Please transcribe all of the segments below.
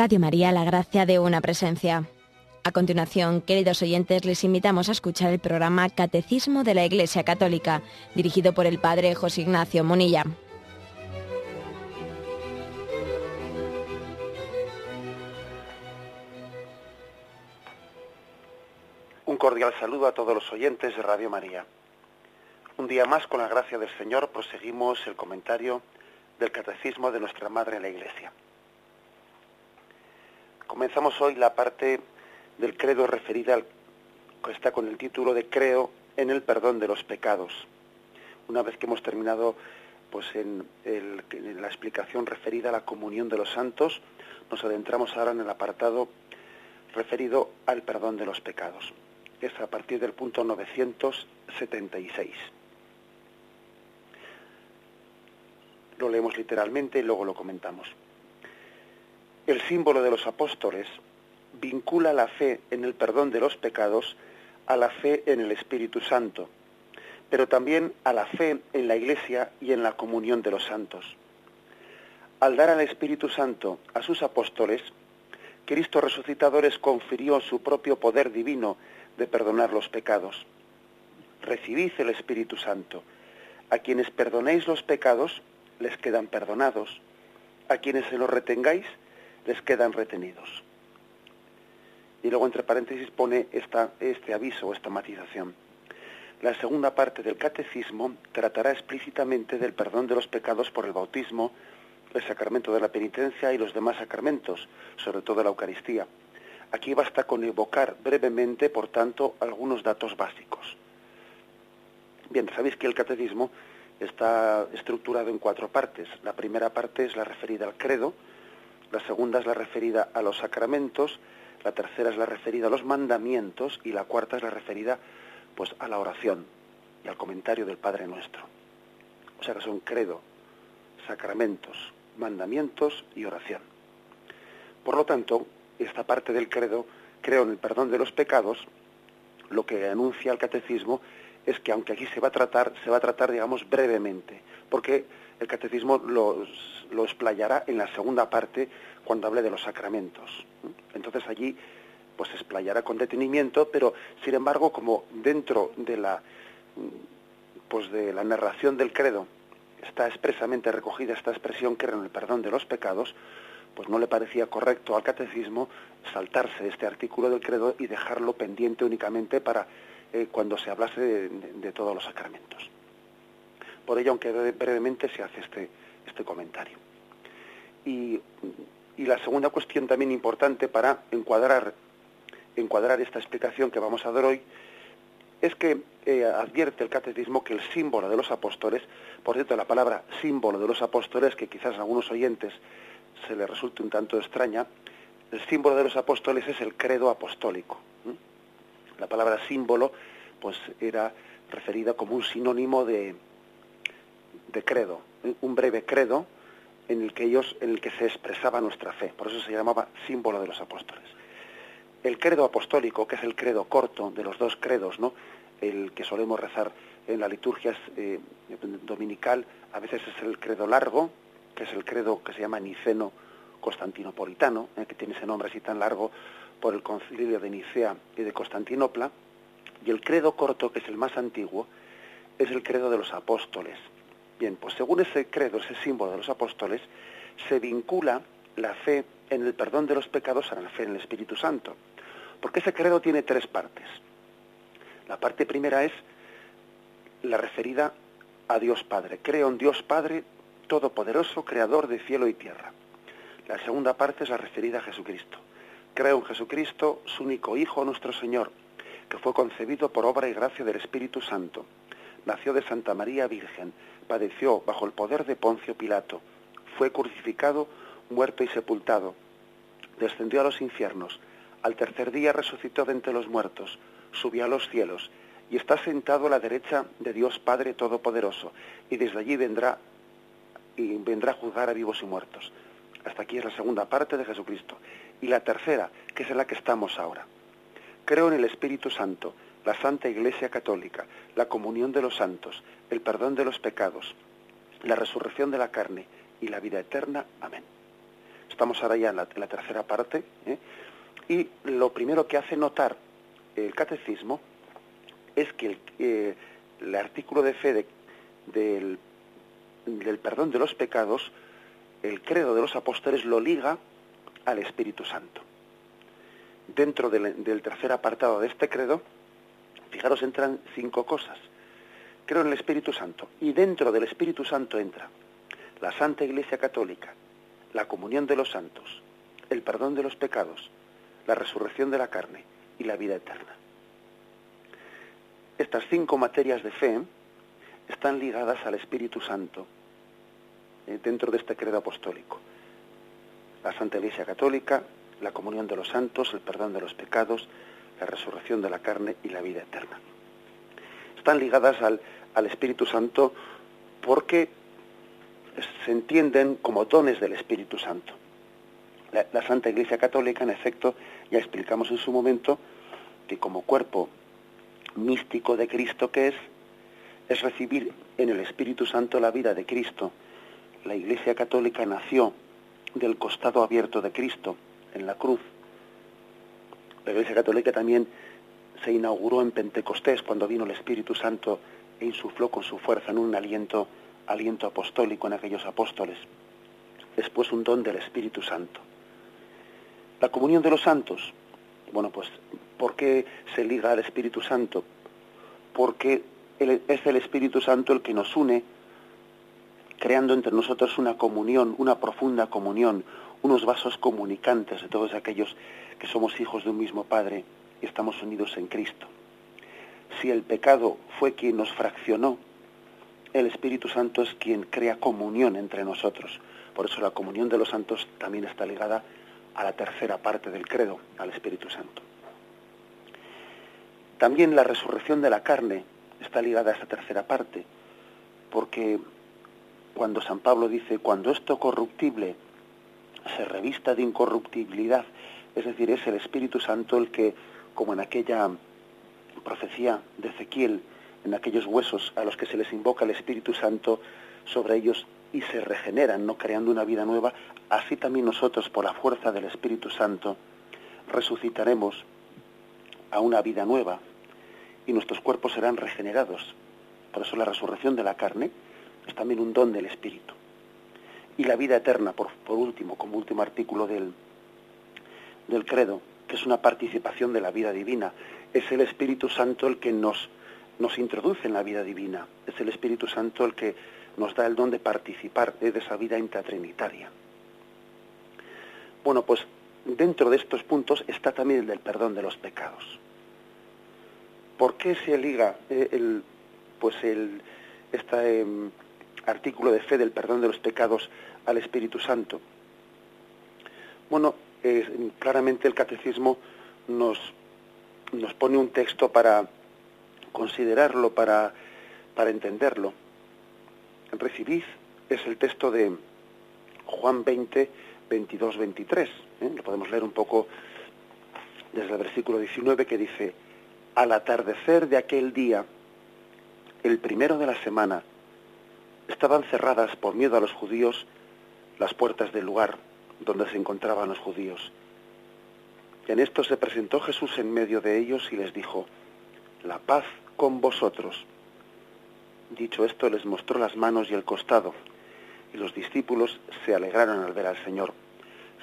Radio María, la gracia de una presencia. A continuación, queridos oyentes, les invitamos a escuchar el programa Catecismo de la Iglesia Católica, dirigido por el Padre José Ignacio Monilla. Un cordial saludo a todos los oyentes de Radio María. Un día más, con la gracia del Señor, proseguimos el comentario del Catecismo de nuestra Madre en la Iglesia. Comenzamos hoy la parte del credo referida al que está con el título de Creo en el perdón de los pecados. Una vez que hemos terminado pues en, en la explicación referida a la comunión de los santos, nos adentramos ahora en el apartado referido al perdón de los pecados. Es a partir del punto 976. Lo leemos literalmente y luego lo comentamos. El símbolo de los apóstoles vincula la fe en el perdón de los pecados a la fe en el Espíritu Santo, pero también a la fe en la Iglesia y en la comunión de los santos. Al dar al Espíritu Santo a sus apóstoles, Cristo resucitado les confirió su propio poder divino de perdonar los pecados. Recibid el Espíritu Santo. A quienes perdonéis los pecados, les quedan perdonados. A quienes se los retengáis, les quedan retenidos. Y luego entre paréntesis pone esta, este aviso, esta matización. La segunda parte del catecismo tratará explícitamente del perdón de los pecados por el bautismo, el sacramento de la penitencia y los demás sacramentos, sobre todo la Eucaristía. Aquí basta con evocar brevemente, por tanto, algunos datos básicos. Bien, sabéis que el catecismo está estructurado en cuatro partes. La primera parte es la referida al credo, la segunda es la referida a los sacramentos, la tercera es la referida a los mandamientos y la cuarta es la referida pues a la oración y al comentario del Padre Nuestro. O sea que son credo, sacramentos, mandamientos y oración. Por lo tanto, esta parte del credo, creo en el perdón de los pecados, lo que anuncia el catecismo es que aunque aquí se va a tratar, se va a tratar, digamos, brevemente, porque el catecismo lo, explayará en la segunda parte cuando hable de los sacramentos. Entonces allí pues se explayará con detenimiento, pero sin embargo, como dentro de la pues de la narración del credo está expresamente recogida esta expresión que era en el perdón de los pecados, pues no le parecía correcto al catecismo saltarse este artículo del credo y dejarlo pendiente únicamente para eh, cuando se hablase de, todos los sacramentos. Por ello, aunque brevemente se hace este, este comentario. Y, y, la segunda cuestión también importante para encuadrar, encuadrar esta explicación que vamos a dar hoy es que eh, advierte el catecismo que el símbolo de los apóstoles, por cierto, la palabra símbolo de los apóstoles, que quizás a algunos oyentes se les resulte un tanto extraña, el símbolo de los apóstoles es el credo apostólico. La palabra símbolo, pues era referida como un sinónimo de, credo, un breve credo en el que ellos, en el que se expresaba nuestra fe. Por eso se llamaba símbolo de los apóstoles. El credo apostólico, que es el credo corto de los dos credos, ¿no? El que solemos rezar en la liturgia eh, dominical, a veces es el credo largo, que es el credo que se llama niceno constantinopolitano, eh, que tiene ese nombre así tan largo por el concilio de Nicea y de Constantinopla, y el credo corto, que es el más antiguo, es el credo de los apóstoles. Bien, pues según ese credo, ese símbolo de los apóstoles, se vincula la fe en el perdón de los pecados a la fe en el Espíritu Santo. Porque ese credo tiene tres partes. La parte primera es la referida a Dios Padre. Creo en Dios Padre Todopoderoso, Creador de cielo y tierra. La segunda parte es la referida a Jesucristo. Creo en Jesucristo, su único Hijo, nuestro Señor, que fue concebido por obra y gracia del Espíritu Santo. Nació de Santa María Virgen, padeció bajo el poder de Poncio Pilato, fue crucificado, muerto y sepultado, descendió a los infiernos, al tercer día resucitó de entre los muertos, subió a los cielos y está sentado a la derecha de Dios Padre Todopoderoso, y desde allí vendrá y vendrá a juzgar a vivos y muertos. Hasta aquí es la segunda parte de Jesucristo. Y la tercera, que es en la que estamos ahora. Creo en el Espíritu Santo, la Santa Iglesia Católica, la comunión de los santos, el perdón de los pecados, la resurrección de la carne y la vida eterna. Amén. estamos ahora ya en la, tercera parte, ¿eh? y lo primero que hace notar el catecismo es que el, eh, el artículo de fe del, del perdón de los pecados, el credo de los apóstoles lo liga al Espíritu Santo. Dentro del, tercer apartado de este credo, fijaros, entran cinco cosas. Creo en el Espíritu Santo. Y dentro del Espíritu Santo entra la Santa Iglesia Católica, la comunión de los santos, el perdón de los pecados, la resurrección de la carne y la vida eterna. Estas cinco materias de fe están ligadas al Espíritu Santo eh, dentro de este credo apostólico. La Santa Iglesia Católica, la comunión de los santos, el perdón de los pecados, la resurrección de la carne y la vida eterna. Están ligadas al, Espíritu Santo porque se entienden como dones del Espíritu Santo. La, Santa Iglesia Católica, en efecto, ya explicamos en su momento que como cuerpo místico de Cristo que es, es recibir en el Espíritu Santo la vida de Cristo. La Iglesia Católica nació del costado abierto de Cristo, en la cruz. La Iglesia Católica también se inauguró en Pentecostés, cuando vino el Espíritu Santo e insufló con su fuerza en un aliento aliento apostólico en aquellos apóstoles, después un don del Espíritu Santo. La comunión de los santos, bueno, pues, ¿por qué se liga al Espíritu Santo? Porque es el Espíritu Santo el que nos une, creando entre nosotros una comunión, una profunda comunión, unos vasos comunicantes de todos aquellos que somos hijos de un mismo Padre y estamos unidos en Cristo. Si el pecado fue quien nos fraccionó, el Espíritu Santo es quien crea comunión entre nosotros. Por eso la comunión de los santos también está ligada a la tercera parte del credo, al Espíritu Santo. También la resurrección de la carne está ligada a esa tercera parte, porque cuando San Pablo dice, cuando esto corruptible se revista de incorruptibilidad, es decir, es el Espíritu Santo el que, como en aquella profecía de Ezequiel, en aquellos huesos a los que se les invoca el Espíritu Santo sobre ellos y se regeneran, no creando una vida nueva, así también nosotros, por la fuerza del Espíritu Santo, resucitaremos a una vida nueva y nuestros cuerpos serán regenerados. Por eso la resurrección de la carne también un don del Espíritu. Y la vida eterna, por, por último, como último artículo del, del credo, que es una participación de la vida divina, es el Espíritu Santo el que nos nos introduce en la vida divina. Es el Espíritu Santo el que nos da el don de participar de esa vida intratrinitaria. Bueno, pues dentro de estos puntos está también el del perdón de los pecados. ¿Por qué se liga eh, el, pues el, este artículo de fe del perdón de los pecados al Espíritu Santo? Bueno, claramente el catecismo nos, nos pone un texto para considerarlo, para, para entenderlo. Recibid es el texto de Juan 20, 22, 23. Lo podemos leer un poco desde el versículo 19 que dice, al atardecer de aquel día, el primero de la semana, estaban cerradas por miedo a los judíos las puertas del lugar donde se encontraban los judíos. En esto se presentó Jesús en medio de ellos y les dijo, la paz con vosotros. Dicho esto, les mostró las manos y el costado, y los discípulos se alegraron al ver al Señor.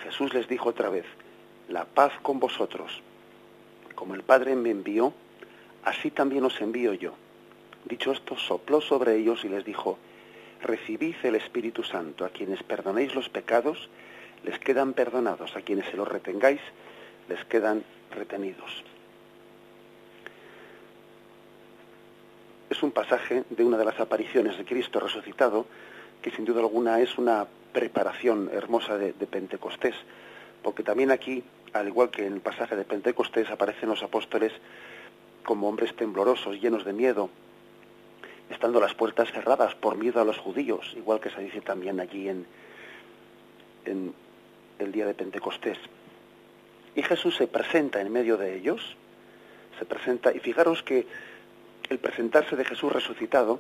Jesús les dijo otra vez, la paz con vosotros. Como el Padre me envió, así también os envío yo. Dicho esto, sopló sobre ellos y les dijo, recibid el Espíritu Santo, a quienes perdonéis los pecados, les quedan perdonados, a quienes se los retengáis, les quedan retenidos. es un pasaje de una de las apariciones de Cristo resucitado, que sin duda alguna es una preparación hermosa de, Pentecostés, porque también aquí, al igual que en el pasaje de Pentecostés, aparecen los apóstoles como hombres temblorosos, llenos de miedo, estando las puertas cerradas por miedo a los judíos, igual que se dice también aquí en, en el día de Pentecostés. Y Jesús se presenta en medio de ellos, se presenta, y fijaros que el presentarse de Jesús resucitado,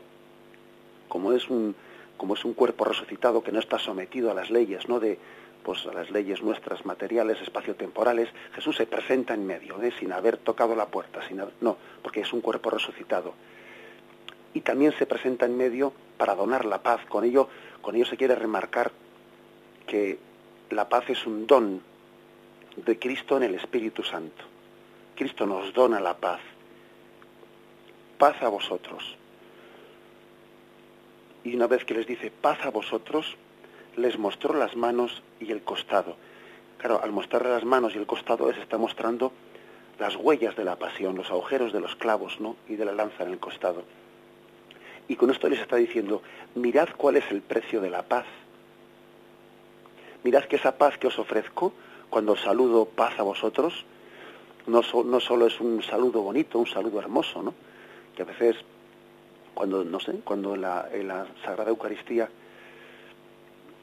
como es un, como es un cuerpo resucitado que no está sometido a las leyes ¿no? de, pues a las leyes nuestras materiales, espaciotemporales, Jesús se presenta en medio, ¿eh? sin haber tocado la puerta, sin no, porque es un cuerpo resucitado. Y también se presenta en medio para donar la paz. Con ello, con ello se quiere remarcar que la paz es un don de Cristo en el Espíritu Santo. Cristo nos dona la paz. Paz a vosotros. Y una vez que les dice paz a vosotros, les mostró las manos y el costado. Claro, al mostrarle las manos y el costado les está mostrando las huellas de la pasión, los agujeros de los clavos, ¿no? Y de la lanza en el costado. Y con esto les está diciendo, mirad cuál es el precio de la paz. Mirad que esa paz que os ofrezco, cuando saludo paz a vosotros, no, solo es un saludo bonito, un saludo hermoso, ¿no? Que a veces, cuando, no sé, cuando en la, en la Sagrada Eucaristía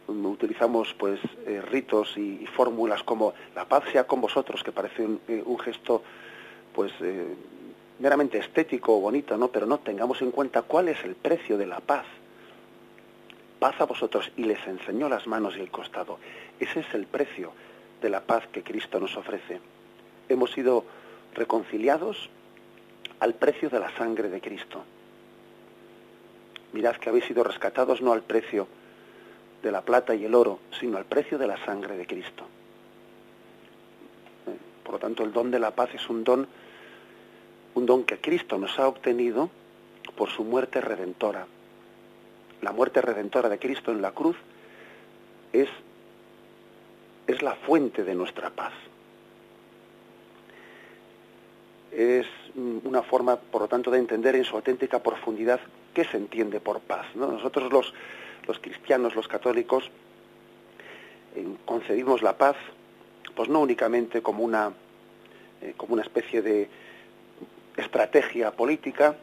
utilizamos pues eh, ritos y, fórmulas como la paz sea con vosotros que parece un, eh, gesto pues eh, meramente estético o bonito no pero no tengamos en cuenta cuál es el precio de la paz. Paz a vosotros y les enseñó las manos y el costado. Ese es el precio de la paz que Cristo nos ofrece. Hemos sido reconciliados al precio de la sangre de Cristo. Mirad que habéis sido rescatados no al precio de la plata y el oro, sino al precio de la sangre de Cristo. Eh, por lo tanto, el don de la paz es un don, un don que Cristo nos ha obtenido por su muerte redentora. La muerte redentora de Cristo en la cruz es, es la fuente de nuestra paz. Es una forma, por lo tanto, de entender en su auténtica profundidad qué se entiende por paz. Nosotros los, los cristianos, los católicos, eh, concebimos la paz, pues no únicamente como una, eh, como una especie de estrategia política,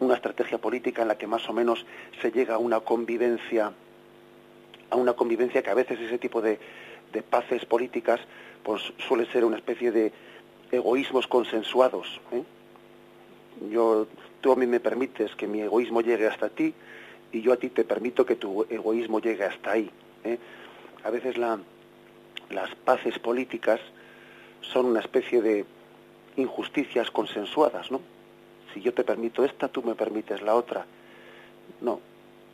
una estrategia política en la que más o menos se llega a una convivencia, a una convivencia que a veces ese tipo de, paces políticas, pues suele ser una especie de egoísmos consensuados. ¿eh? Yo, tú a mí me permites que mi egoísmo llegue hasta ti, y yo a ti te permito que tu egoísmo llegue hasta ahí. ¿eh? A veces la, las paces políticas son una especie de injusticias consensuadas, ¿no? Si yo te permito esta, tú me permites la otra. No,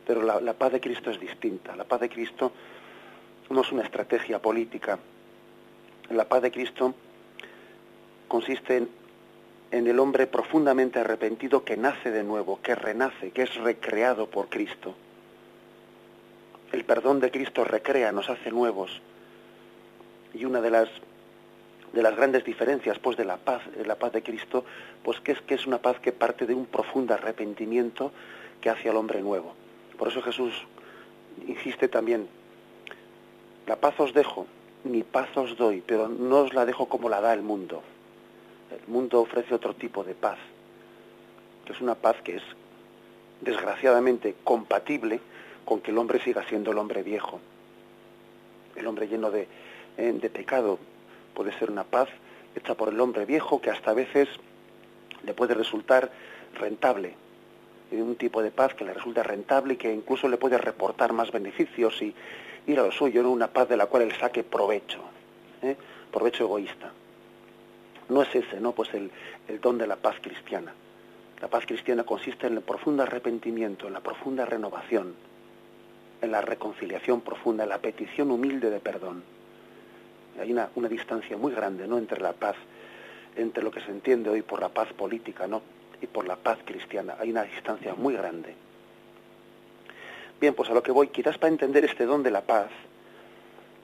pero la, paz de Cristo es distinta. La paz de Cristo no es una estrategia política. La paz de Cristo consiste en el hombre profundamente arrepentido que nace de nuevo, que renace, que es recreado por Cristo. El perdón de Cristo recrea, nos hace nuevos. Y una de las de las grandes diferencias pues de la paz, de la paz de Cristo, pues que es que es una paz que parte de un profundo arrepentimiento que hace al hombre nuevo. Por eso Jesús insiste también, la paz os dejo, mi paz os doy, pero no os la dejo como la da el mundo. El mundo ofrece otro tipo de paz, que es una paz que es desgraciadamente compatible con que el hombre siga siendo el hombre viejo. El hombre lleno de, eh, de pecado puede ser una paz hecha por el hombre viejo que hasta a veces le puede resultar rentable. Un tipo de paz que le resulta rentable y que incluso le puede reportar más beneficios y ir a lo suyo, en una paz de la cual él saque provecho, ¿eh? provecho egoísta no es ese, ¿no? Pues el, don de la paz cristiana. La paz cristiana consiste en el profundo arrepentimiento, en la profunda renovación, en la reconciliación profunda, en la petición humilde de perdón. Hay una, una, distancia muy grande, ¿no? Entre la paz, entre lo que se entiende hoy por la paz política. Y por la paz cristiana. Hay una distancia muy grande. Bien, pues a lo que voy, quizás para entender este don de la paz,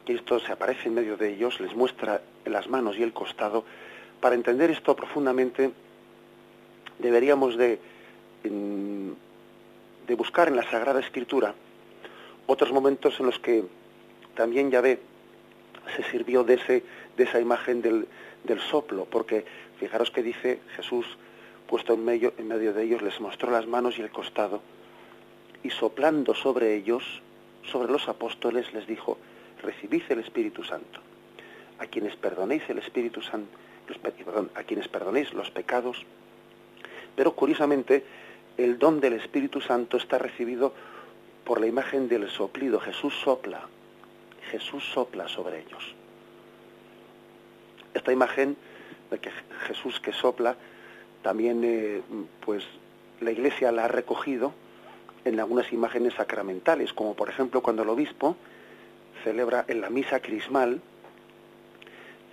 esto se aparece en medio de ellos, les muestra las manos y el costado, para entender esto profundamente deberíamos de, de buscar en la Sagrada Escritura otros momentos en los que también Yahvé se sirvió de, ese, de esa imagen del, del soplo, porque fijaros que dice Jesús, puesto en medio, en medio de ellos, les mostró las manos y el costado, y soplando sobre ellos, sobre los apóstoles, les dijo, recibid el Espíritu Santo. A quienes perdonéis el Espíritu Santo, a quienes perdonéis los pecados. Pero curiosamente, el don del Espíritu Santo está recibido por la imagen del soplido. Jesús sopla. Jesús sopla sobre ellos. Esta imagen de que Jesús que sopla, también eh, pues la Iglesia la ha recogido en algunas imágenes sacramentales, como por ejemplo cuando el obispo celebra en la misa crismal,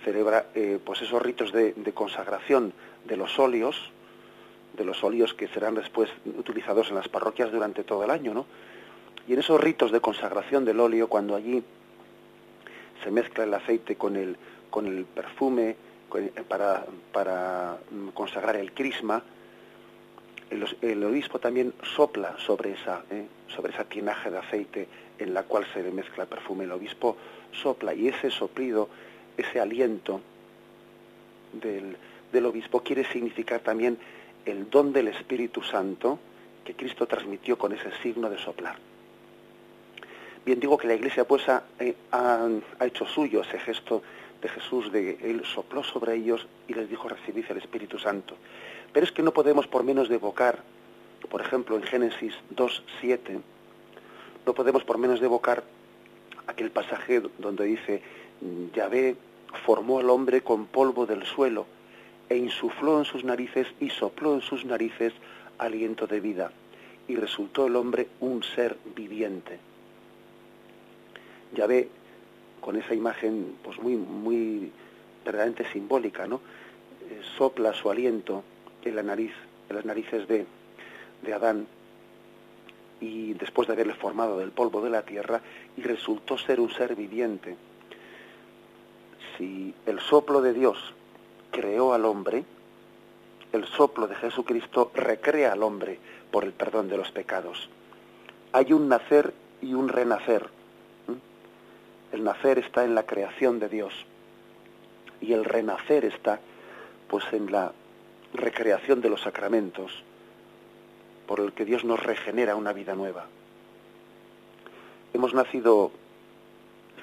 celebra eh, pues esos ritos de, consagración de los óleos, de los óleos que serán después utilizados en las parroquias durante todo el año, ¿no? Y en esos ritos de consagración del óleo, cuando allí se mezcla el aceite con el, con el perfume para, para consagrar el crisma, el, obispo también sopla sobre esa, ¿eh? sobre esa de aceite en la cual se mezcla el perfume. El obispo sopla y ese soplido, ese aliento del, del obispo quiere significar también el don del Espíritu Santo que Cristo transmitió con ese signo de soplar. Bien digo que la Iglesia pues ha, eh, ha, hecho suyo ese gesto de Jesús, de Él sopló sobre ellos y les dijo recibid el Espíritu Santo. Pero es que no podemos por menos de evocar, por ejemplo en Génesis 2.7, no podemos por menos de evocar aquel pasaje donde dice, Yahvé formó al hombre con polvo del suelo e insufló en sus narices y sopló en sus narices aliento de vida y resultó el hombre un ser viviente. Yahvé, con esa imagen pues muy, muy verdaderamente simbólica, ¿no? Eh, sopla su aliento en la nariz, en las narices de, de Adán y después de haberle formado del polvo de la tierra y resultó ser un ser viviente. Si el soplo de Dios creó al hombre, el soplo de Jesucristo recrea al hombre por el perdón de los pecados. Hay un nacer y un renacer. El nacer está en la creación de Dios y el renacer está pues en la recreación de los sacramentos por el que Dios nos regenera una vida nueva. Hemos nacido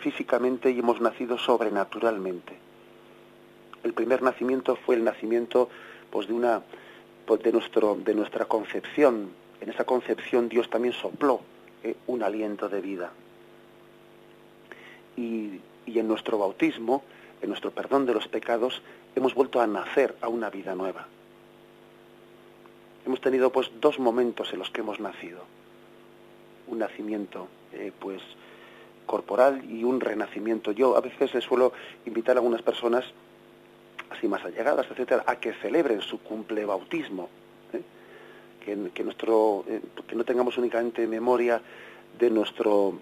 físicamente y hemos nacido sobrenaturalmente. El primer nacimiento fue el nacimiento pues, de, una, pues, de, nuestro, de nuestra concepción. En esa concepción Dios también sopló eh, un aliento de vida. Y, y en nuestro bautismo, en nuestro perdón de los pecados, hemos vuelto a nacer a una vida nueva hemos tenido pues dos momentos en los que hemos nacido. Un nacimiento eh, pues corporal y un renacimiento. Yo a veces les suelo invitar a algunas personas así más allegadas, etcétera, a que celebren su cumple bautismo. ¿eh? Que, nuestro, eh, que no tengamos únicamente memoria de nuestro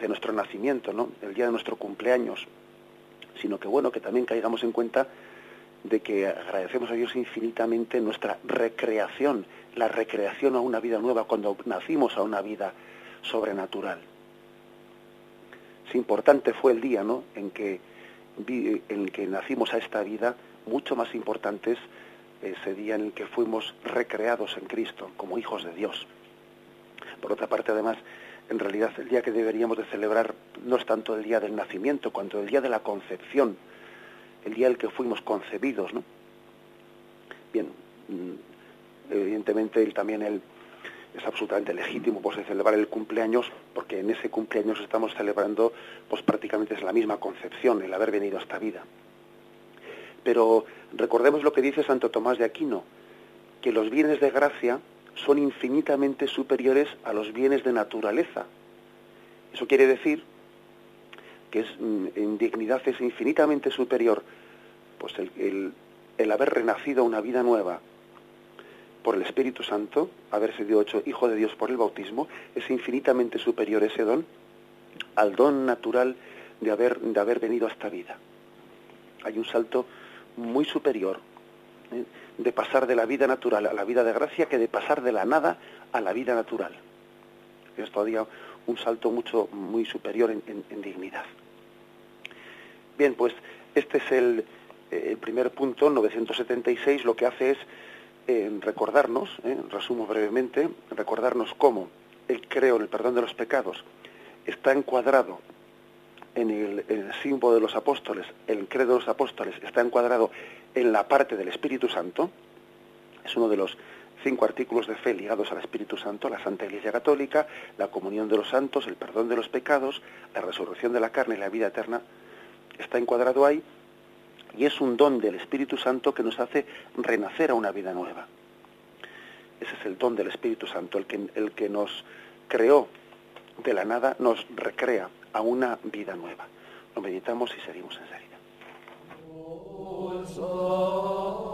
de nuestro nacimiento, ¿no? el día de nuestro cumpleaños, sino que bueno, que también caigamos en cuenta de que agradecemos a Dios infinitamente nuestra recreación, la recreación a una vida nueva cuando nacimos a una vida sobrenatural. Es importante fue el día ¿no? en, que, en que nacimos a esta vida, mucho más importante es ese día en el que fuimos recreados en Cristo como hijos de Dios. Por otra parte, además, en realidad el día que deberíamos de celebrar no es tanto el día del nacimiento, cuanto el día de la concepción, el día en el que fuimos concebidos, ¿no? Bien, mm, evidentemente él también él es absolutamente legítimo pues celebrar el cumpleaños porque en ese cumpleaños estamos celebrando pues prácticamente es la misma concepción el haber venido a esta vida pero recordemos lo que dice Santo Tomás de Aquino que los bienes de gracia son infinitamente superiores a los bienes de naturaleza eso quiere decir que es, mm, en dignidad es infinitamente superior, pues el, el, haber renacido a una vida nueva por el Espíritu Santo, haber sido hecho hijo de Dios por el bautismo, es infinitamente superior ese don al don natural de haber, de haber venido a esta vida. Hay un salto muy superior ¿eh? De pasar de la vida natural a la vida de gracia que de pasar de la nada a la vida natural. Es todavía un salto mucho muy superior en dignidad. Bien, pues este es el, primer punto, 976, lo que hace es eh, recordarnos, eh, resumo brevemente, recordarnos cómo el creo en el perdón de los pecados está encuadrado en el, símbolo de los apóstoles, el credo de los apóstoles está encuadrado en la parte del Espíritu Santo, es uno de los cinco artículos de fe ligados al Espíritu Santo, la Santa Iglesia Católica, la comunión de los santos, el perdón de los pecados, la resurrección de la carne y la vida eterna, está encuadrado ahí y es un don del Espíritu Santo que nos hace renacer a una vida nueva. Ese es el don del Espíritu Santo, el que, el que nos creó de la nada, nos recrea a una vida nueva. Lo meditamos y seguimos enseguida. el O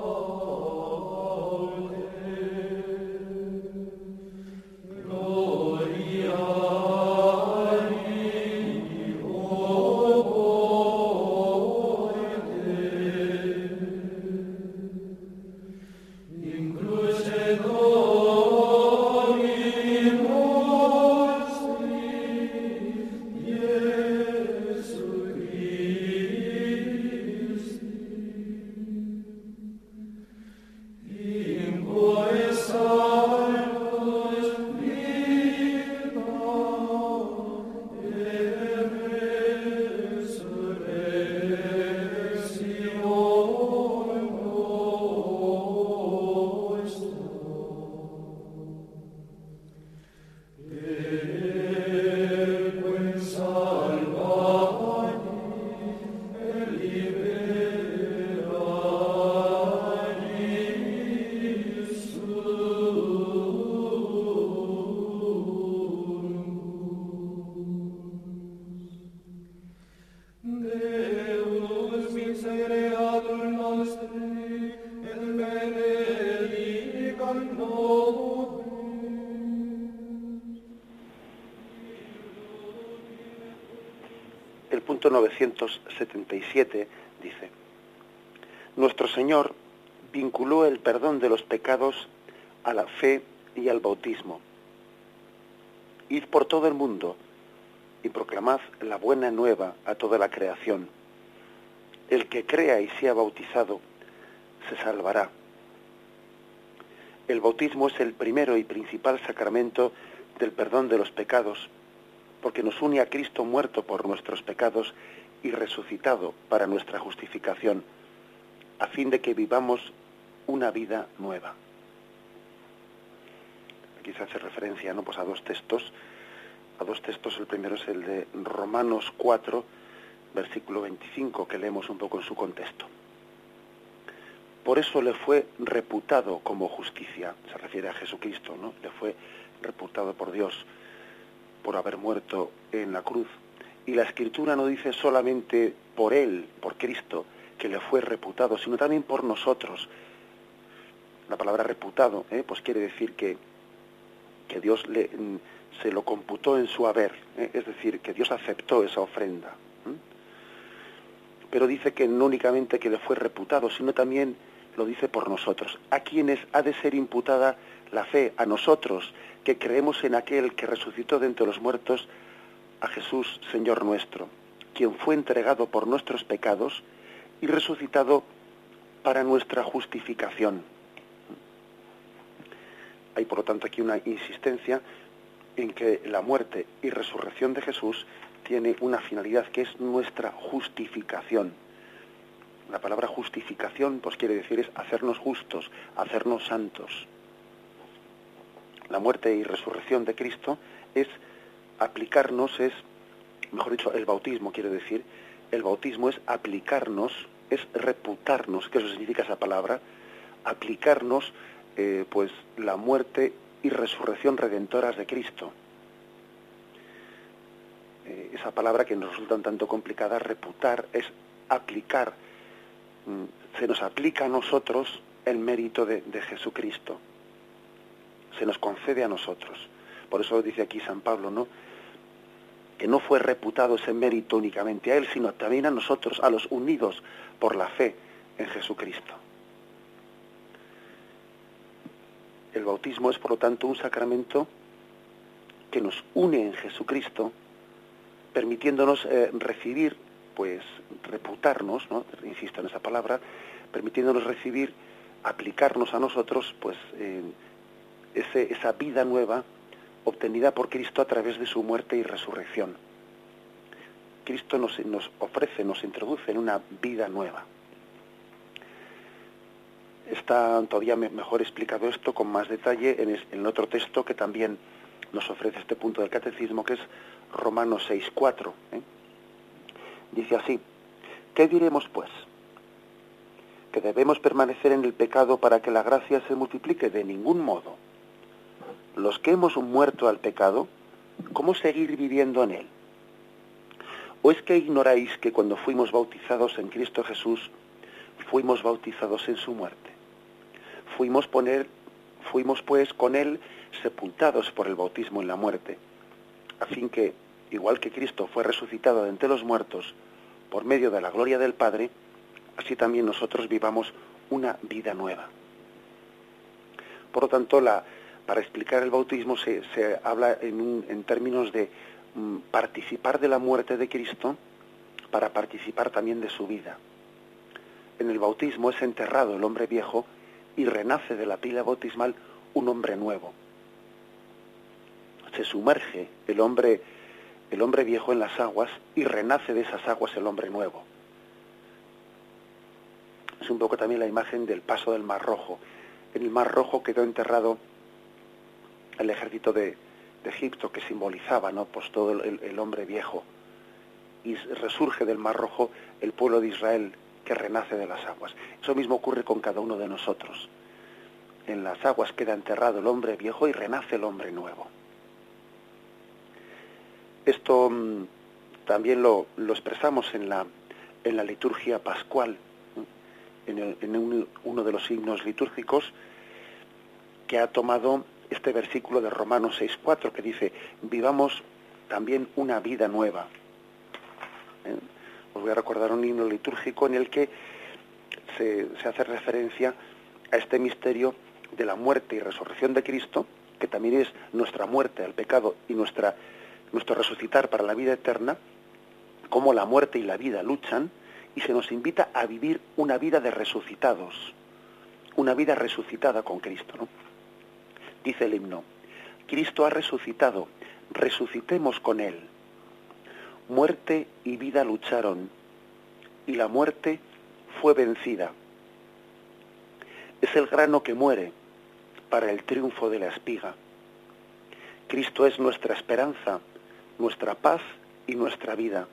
977 dice, Nuestro Señor vinculó el perdón de los pecados a la fe y al bautismo. Id por todo el mundo y proclamad la buena nueva a toda la creación. El que crea y sea bautizado se salvará. El bautismo es el primero y principal sacramento del perdón de los pecados porque nos une a Cristo muerto por nuestros pecados y resucitado para nuestra justificación, a fin de que vivamos una vida nueva. Aquí se hace referencia ¿no? pues a dos textos, a dos textos, el primero es el de Romanos 4, versículo 25, que leemos un poco en su contexto. Por eso le fue reputado como justicia, se refiere a Jesucristo, ¿no? Le fue reputado por Dios por haber muerto en la cruz. Y la escritura no dice solamente por él, por Cristo, que le fue reputado, sino también por nosotros. La palabra reputado, ¿eh? pues quiere decir que, que Dios le, mm, se lo computó en su haber, ¿eh? es decir, que Dios aceptó esa ofrenda. Pero dice que no únicamente que le fue reputado, sino también lo dice por nosotros, a quienes ha de ser imputada la fe, a nosotros, que creemos en aquel que resucitó de entre los muertos, a Jesús, Señor nuestro, quien fue entregado por nuestros pecados y resucitado para nuestra justificación. Hay por lo tanto aquí una insistencia en que la muerte y resurrección de Jesús tiene una finalidad que es nuestra justificación. La palabra justificación pues quiere decir es hacernos justos, hacernos santos la muerte y resurrección de Cristo es aplicarnos, es, mejor dicho, el bautismo quiere decir, el bautismo es aplicarnos, es reputarnos, que eso significa esa palabra, aplicarnos eh, pues la muerte y resurrección redentoras de Cristo. Eh, esa palabra que nos resulta un tanto complicada, reputar, es aplicar, mm, se nos aplica a nosotros el mérito de Jesucristo se nos concede a nosotros. Por eso dice aquí San Pablo, ¿no? Que no fue reputado ese mérito únicamente a él, sino también a nosotros, a los unidos por la fe en Jesucristo. El bautismo es, por lo tanto, un sacramento que nos une en Jesucristo, permitiéndonos eh, recibir, pues, reputarnos, ¿no? insisto en esa palabra, permitiéndonos recibir, aplicarnos a nosotros, pues, esa vida nueva obtenida por Cristo a través de su muerte y resurrección. Cristo nos, ofrece, nos introduce en una vida nueva. está todavía mejor explicado esto con más detalle en, el otro texto que también nos ofrece este punto del catecismo, que es Romanos 6.4. ¿eh? Dice así, ¿qué diremos pues? ¿Que debemos permanecer en el pecado para que la gracia se multiplique? De ningún modo. Los que hemos muerto al pecado, ¿cómo seguir viviendo en él? ¿O es que ignoráis que cuando fuimos bautizados en Cristo Jesús, fuimos bautizados en su muerte? Fuimos, poner, fuimos pues con él sepultados por el bautismo en la muerte, a fin que, igual que Cristo fue resucitado de entre los muertos por medio de la gloria del Padre, así también nosotros vivamos una vida nueva. Por lo tanto, la, para explicar el bautismo se, habla en, en, términos de mm, participar de la muerte de Cristo para participar también de su vida. En el bautismo es enterrado el hombre viejo y renace de la pila bautismal un hombre nuevo. Se sumerge el hombre, el hombre viejo en las aguas y renace de esas aguas el hombre nuevo. Es un poco también la imagen del paso del Mar Rojo. En el Mar Rojo quedó enterrado el ejército de, Egipto que simbolizaba ¿no? pues todo el, hombre viejo. Y resurge del Mar Rojo el pueblo de Israel que renace de las aguas. Eso mismo ocurre con cada uno de nosotros. En las aguas queda enterrado el hombre viejo y renace el hombre nuevo. Esto mm, también lo, expresamos en la, liturgia pascual, en, en uno de los signos litúrgicos que ha tomado este versículo de Romanos 6.4 que dice, vivamos también una vida nueva. ¿Eh? Os voy a recordar un himno litúrgico en el que se, hace referencia a este misterio de la muerte y resurrección de Cristo, que también es nuestra muerte al pecado y nuestra, nuestro resucitar para la vida eterna, cómo la muerte y la vida luchan, y se nos invita a vivir una vida de resucitados, una vida resucitada con Cristo. Dice el himno, Cristo ha resucitado, resucitemos con Él. Muerte y vida lucharon, y la muerte fue vencida. Es el grano que muere para el triunfo de la espiga. Cristo es nuestra esperanza, nuestra paz y nuestra vida.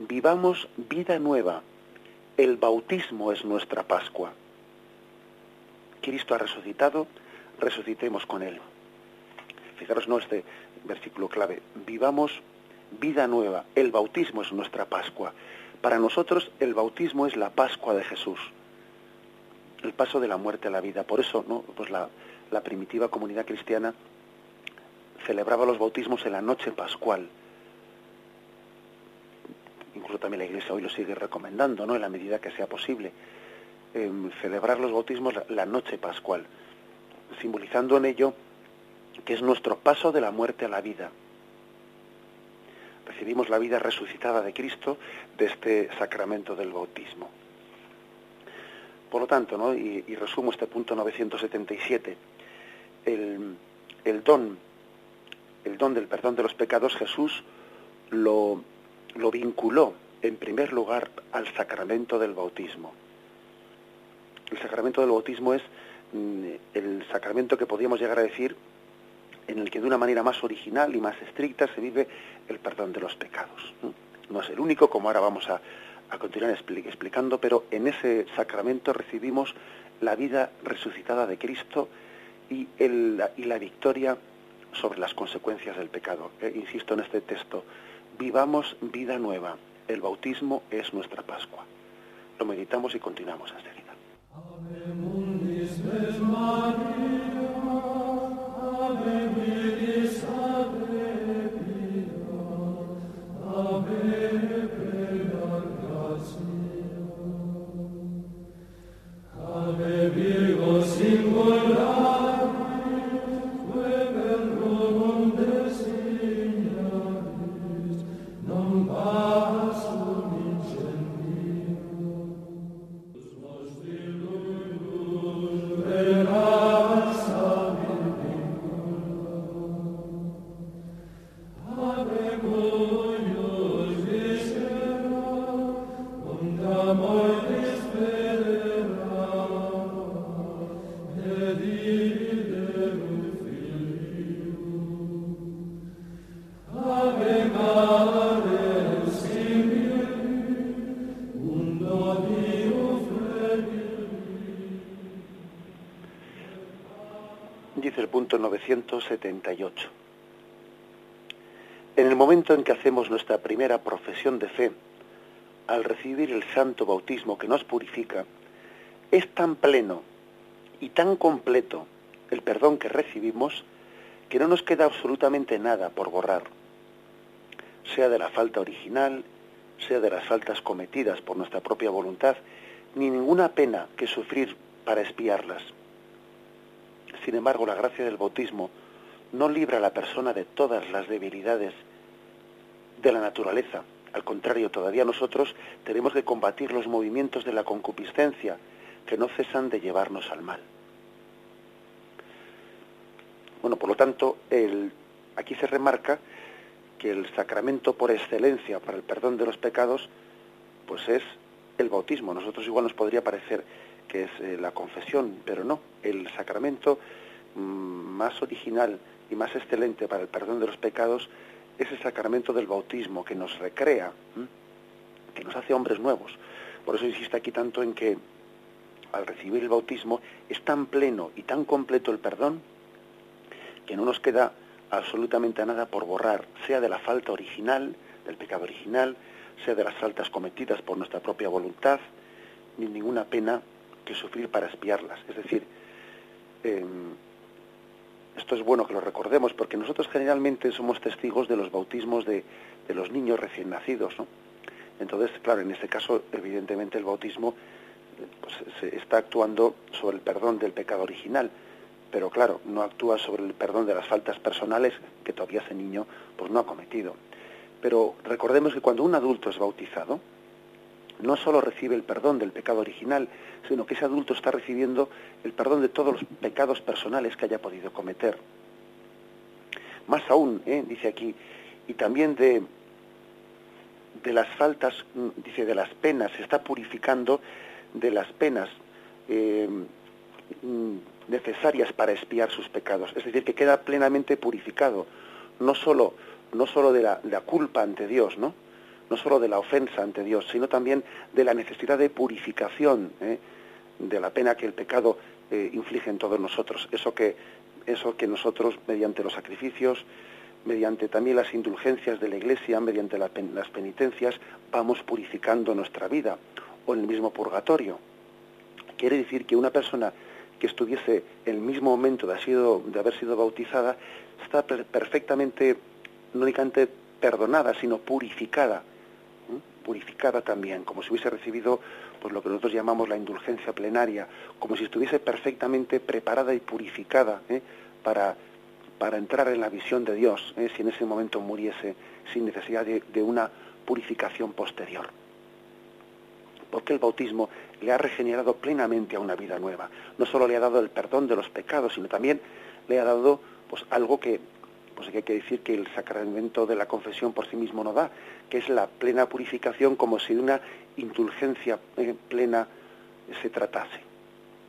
Vivamos vida nueva. El bautismo es nuestra Pascua. Cristo ha resucitado, resucitemos con Él. Fijaros, no este versículo clave. Vivamos vida nueva. El bautismo es nuestra Pascua. Para nosotros el bautismo es la Pascua de Jesús. El paso de la muerte a la vida. Por eso, ¿no? Pues la, primitiva comunidad cristiana celebraba los bautismos en la noche pascual. Incluso también la Iglesia hoy lo sigue recomendando, ¿no? En la medida que sea posible. Em, celebrar los bautismos la noche pascual simbolizando en ello que es nuestro paso de la muerte a la vida. Recibimos la vida resucitada de Cristo de este sacramento del bautismo. Por lo tanto, ¿no? y, resumo este punto 977, el, el, don, el don del perdón de los pecados, Jesús lo, lo vinculó en primer lugar al sacramento del bautismo. El sacramento del bautismo es el sacramento que podríamos llegar a decir en el que de una manera más original y más estricta se vive el perdón de los pecados. No es el único, como ahora vamos a, continuar explicando, pero en ese sacramento recibimos la vida resucitada de Cristo y, el, y la victoria sobre las consecuencias del pecado. Eh, insisto en este texto, vivamos vida nueva. El bautismo es nuestra Pascua. Lo meditamos y continuamos enseguida. Virgin Mary. En el momento en que hacemos nuestra primera profesión de fe, al recibir el santo bautismo que nos purifica, es tan pleno y tan completo el perdón que recibimos que no nos queda absolutamente nada por borrar, sea de la falta original, sea de las faltas cometidas por nuestra propia voluntad, ni ninguna pena que sufrir para espiarlas. Sin embargo, la gracia del bautismo no libra a la persona de todas las debilidades de la naturaleza. Al contrario, todavía nosotros tenemos que combatir los movimientos de la concupiscencia que no cesan de llevarnos al mal. Bueno, por lo tanto, el, aquí se remarca que el sacramento por excelencia para el perdón de los pecados, pues es el bautismo. Nosotros igual nos podría parecer que es eh, la confesión, pero no. El sacramento mm, más original y más excelente para el perdón de los pecados es el sacramento del bautismo, que nos recrea, que nos hace hombres nuevos. Por eso insiste aquí tanto en que al recibir el bautismo es tan pleno y tan completo el perdón que no nos queda absolutamente nada por borrar, sea de la falta original, del pecado original, sea de las faltas cometidas por nuestra propia voluntad, ni ninguna pena que sufrir para espiarlas. Es decir, em, esto es bueno que lo recordemos porque nosotros generalmente somos testigos de los bautismos de, de los niños recién nacidos. ¿no? Entonces, claro, en este caso, evidentemente el bautismo pues, se está actuando sobre el perdón del pecado original pero claro, no actúa sobre el perdón de las faltas personales que todavía ese niño pues no ha cometido. Pero recordemos que cuando un adulto es bautizado, no solo recibe el perdón del pecado original, sino que ese adulto está recibiendo el perdón de todos los pecados personales que haya podido cometer. Más aún, ¿eh? dice aquí, y también de, de las faltas, mm, dice, de las penas, se está purificando de las penas. Eh, mm, necesarias para expiar sus pecados. Es decir, que queda plenamente purificado, no solo, no solo de, la, culpa ante Dios, ¿no? No solo de la ofensa ante Dios, sino también de la necesidad de purificación ¿eh? de la pena que el pecado eh, inflige en todos nosotros. Eso que, eso que nosotros, mediante los sacrificios, mediante también las indulgencias de la Iglesia, mediante las penitencias, vamos purificando nuestra vida, o en el mismo purgatorio. Quiere decir que una persona que estuviese en el mismo momento de, sido, de haber sido bautizada, está perfectamente, no únicamente perdonada, sino purificada, purificada también, como si hubiese recibido pues, lo que nosotros llamamos la indulgencia plenaria, como si estuviese perfectamente preparada y purificada ¿eh? para, para entrar en la visión de Dios, ¿eh? si en ese momento muriese sin necesidad de una purificación posterior porque el bautismo le ha regenerado plenamente a una vida nueva. No solo le ha dado el perdón de los pecados, sino también le ha dado pues algo que pues hay que decir que el sacramento de la confesión por sí mismo no da, que es la plena purificación como si de una indulgencia eh, plena se tratase.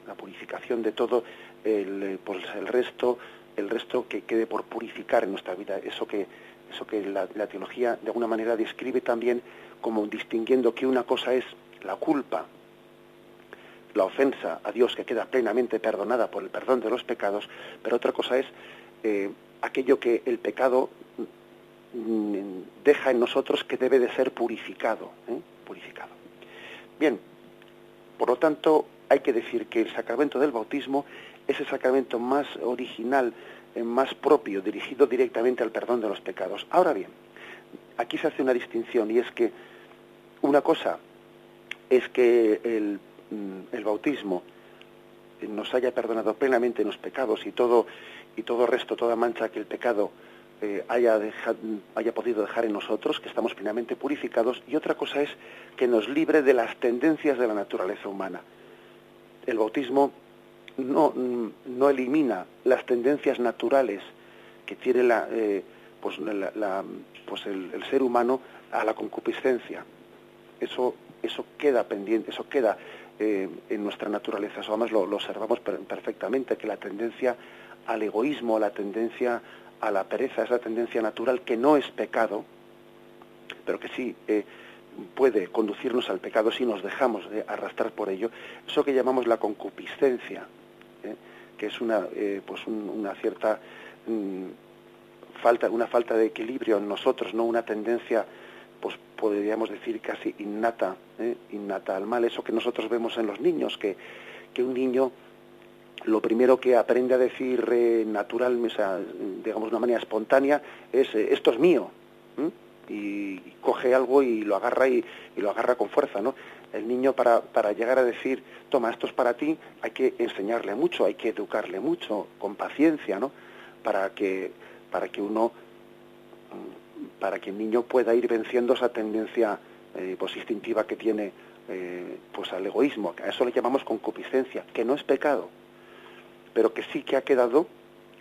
La purificación de todo el, pues el resto, el resto que quede por purificar en nuestra vida, eso que, eso que la teología de alguna manera describe también como distinguiendo que una cosa es la culpa, la ofensa a Dios que queda plenamente perdonada por el perdón de los pecados, pero otra cosa es eh, aquello que el pecado mm, deja en nosotros que debe de ser purificado, ¿eh? purificado. Bien, por lo tanto, hay que decir que el sacramento del bautismo es el sacramento más original, eh, más propio, dirigido directamente al perdón de los pecados. Ahora bien, aquí se hace una distinción y es que una cosa es que el, mm, el bautismo nos haya perdonado plenamente los pecados y todo y todo resto, toda mancha que el pecado eh, haya, haya podido dejar en nosotros, que estamos plenamente purificados, y otra cosa es que nos libre de las tendencias de la naturaleza humana. El bautismo no, no elimina las tendencias naturales que tiene la, eh, pues, pues el, el, ser humano a la concupiscencia. Eso eso queda pendiente, eso queda eh, en nuestra naturaleza. Eso además lo, observamos perfectamente, que la tendencia al egoísmo, la tendencia a la pereza, es la tendencia natural que no es pecado, pero que sí eh, puede conducirnos al pecado si nos dejamos arrastrar por ello. Eso que llamamos la concupiscencia, ¿eh? que es una, pues una cierta mm, falta, una falta de equilibrio en nosotros, no una tendencia, pues podríamos decir casi innata, ¿eh? innata al mal, eso que nosotros vemos en los niños, que, que un niño lo primero que aprende a decir eh, natural, digamos de una manera espontánea, es eh, esto es mío. Y, coge algo y lo agarra y, lo agarra con fuerza, ¿no? El niño para, para llegar a decir, toma, esto es para ti, hay que enseñarle mucho, hay que educarle mucho, con paciencia, ¿no? Para que, para que uno, para que el niño pueda ir venciendo esa tendencia eh, pues instintiva que tiene eh, pues al egoísmo, a eso le llamamos concupiscencia, que no es pecado, pero que sí que ha quedado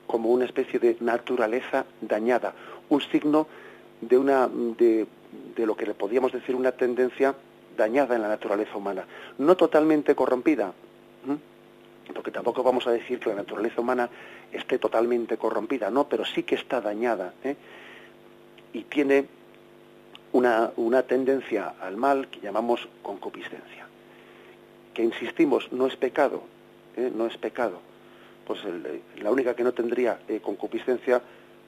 como una especie de naturaleza dañada, un signo de una de, lo que le podríamos decir una tendencia dañada en la naturaleza humana, no totalmente corrompida, porque tampoco vamos a decir que la naturaleza humana esté totalmente corrompida, no, pero sí que está dañada ¿eh? y tiene una, una tendencia al mal que llamamos concupiscencia, que insistimos no es pecado, ¿eh? no es pecado, pues la única que no tendría eh, concupiscencia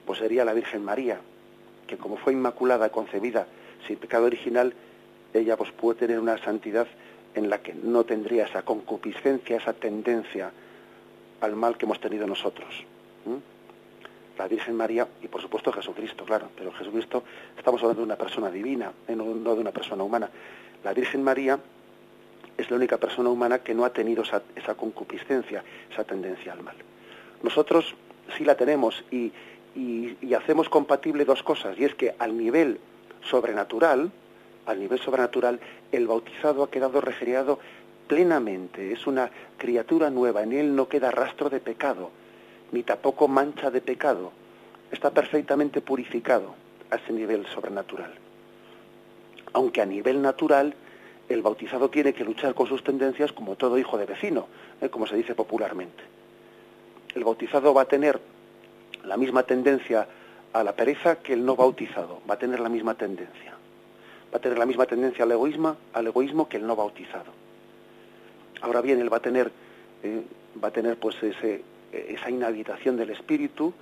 pues sería la Virgen María, que como fue inmaculada, concebida sin pecado original, ella pues puede tener una santidad en la que no tendría esa concupiscencia, esa tendencia al mal que hemos tenido nosotros. La Virgen María y por supuesto Jesucristo, claro, pero Jesucristo estamos hablando de una persona divina, eh, no, de una persona humana. La Virgen María es la única persona humana que no ha tenido esa, esa concupiscencia, esa tendencia al mal. Nosotros sí la tenemos y, hacemos compatible dos cosas, y es que al nivel sobrenatural, al nivel sobrenatural, el bautizado ha quedado regenerado plenamente, es una criatura nueva, en él no queda rastro de pecado, ni tampoco mancha de pecado, está perfectamente purificado a ese nivel sobrenatural. Aunque a nivel natural, el bautizado tiene que luchar con sus tendencias como todo hijo de vecino, ¿eh? como se dice popularmente. El bautizado va a tener la misma tendencia a la pereza que el no bautizado, va a tener la misma tendencia va a tener la misma tendencia al egoísmo, al egoísmo que el no bautizado. Ahora bien, él va a tener, eh, va a tener pues ese, esa inhabitación del espíritu,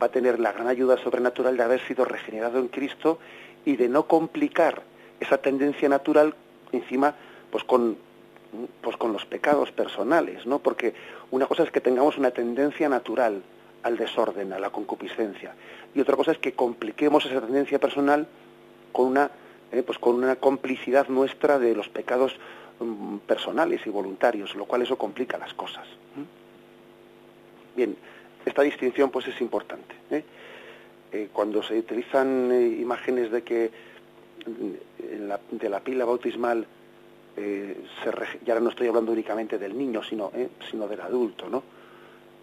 va a tener la gran ayuda sobrenatural de haber sido regenerado en Cristo y de no complicar esa tendencia natural encima pues con pues con los pecados personales, ¿no? Porque una cosa es que tengamos una tendencia natural al desorden, a la concupiscencia, y otra cosa es que compliquemos esa tendencia personal con una eh, pues con una complicidad nuestra de los pecados mm, personales y voluntarios, lo cual eso complica las cosas. Bien, esta distinción pues es importante. ¿eh? Eh, cuando se utilizan imágenes de que mm, de la pila bautismal se ya no estoy hablando únicamente del niño, sino, sino del adulto, ¿no?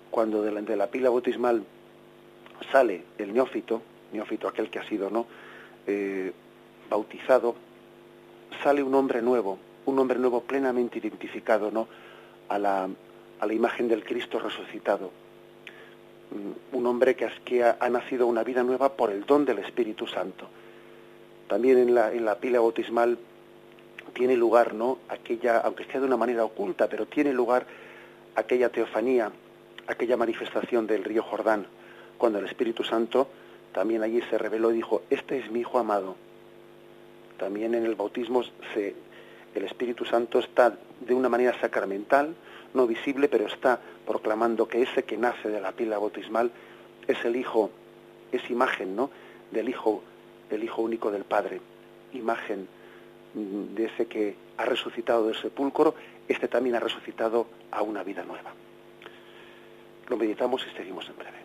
Cuando de la, la pila bautismal sale el neófito, neófito aquel que ha sido, ¿no? bautizado, sale un hombre nuevo, un hombre nuevo plenamente identificado ¿no? a, la, a la imagen del Cristo resucitado. Mm, un hombre que ha, nacido una vida nueva por el don del Espíritu Santo. También en la, en la pila bautismal tiene lugar, ¿no? Aquella, aunque sea de una manera oculta, pero tiene lugar aquella teofanía, aquella manifestación del río Jordán, cuando el Espíritu Santo también allí se reveló y dijo, este es mi Hijo amado, también en el bautismo se, el Espíritu Santo está de una manera sacramental, no visible, pero está proclamando que ese que nace de la pila bautismal es el Hijo, es imagen, ¿no? Del Hijo, del Hijo único del Padre, imagen de ese que ha resucitado del sepulcro, este también ha resucitado a una vida nueva. Lo meditamos y seguimos en breve.